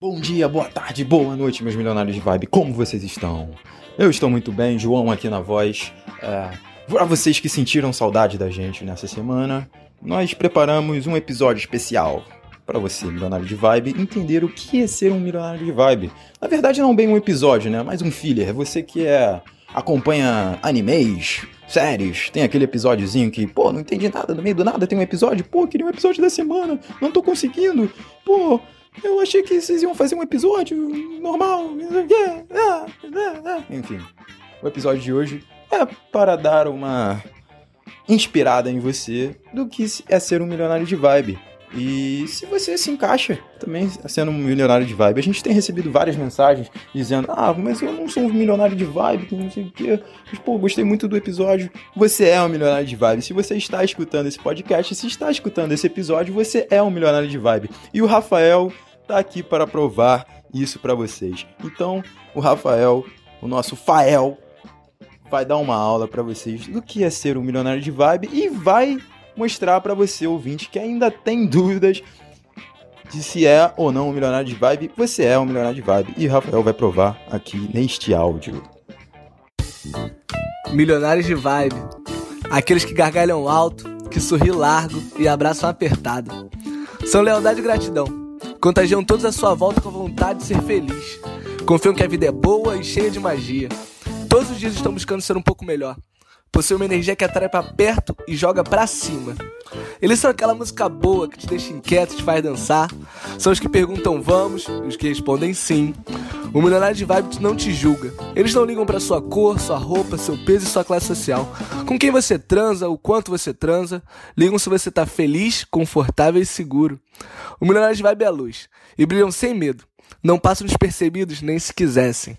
Bom dia, boa tarde, boa noite, meus milionários de vibe. Como vocês estão? Eu estou muito bem, João aqui na voz. É, para vocês que sentiram saudade da gente nessa semana, nós preparamos um episódio especial para você, milionário de vibe, entender o que é ser um milionário de vibe. Na verdade, não bem um episódio, né? Mas um filler. Você que é acompanha animes, séries, tem aquele episódiozinho que, pô, não entendi nada, no meio do nada tem um episódio, pô, queria um episódio da semana, não tô conseguindo, pô, eu achei que vocês iam fazer um episódio normal, enfim. O episódio de hoje é para dar uma inspirada em você do que é ser um milionário de vibe. E se você se encaixa também sendo um milionário de vibe, a gente tem recebido várias mensagens dizendo: Ah, mas eu não sou um milionário de vibe, não sei o quê. Mas, pô, gostei muito do episódio. Você é um milionário de vibe. Se você está escutando esse podcast, se está escutando esse episódio, você é um milionário de vibe. E o Rafael tá aqui para provar isso para vocês. Então, o Rafael, o nosso Fael, vai dar uma aula para vocês do que é ser um milionário de vibe e vai mostrar para você, ouvinte, que ainda tem dúvidas de se é ou não um milionário de vibe, você é um milionário de vibe. E Rafael vai provar aqui neste áudio. Milionários de vibe. Aqueles que gargalham alto, que sorri largo e abraçam apertado. São lealdade e gratidão. Contagiam todos à sua volta com a vontade de ser feliz. Confiam que a vida é boa e cheia de magia. Todos os dias estão buscando ser um pouco melhor possui uma energia que atrai para perto e joga para cima. Eles são aquela música boa que te deixa inquieto, te faz dançar. São os que perguntam vamos e os que respondem sim. O milionário de vibe não te julga. Eles não ligam para sua cor, sua roupa, seu peso e sua classe social. Com quem você transa, o quanto você transa, ligam se você tá feliz, confortável e seguro. O milionário de vibe é a luz e brilham sem medo. Não passam despercebidos nem se quisessem.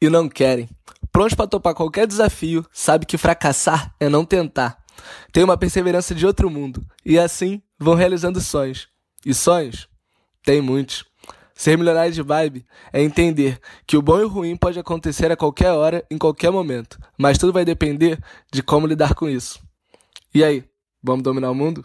E não querem prontos para topar qualquer desafio, sabe que fracassar é não tentar. Tem uma perseverança de outro mundo e assim vão realizando sonhos. E sonhos? Tem muitos. Ser milionário de vibe é entender que o bom e o ruim pode acontecer a qualquer hora, em qualquer momento, mas tudo vai depender de como lidar com isso. E aí, vamos dominar o mundo?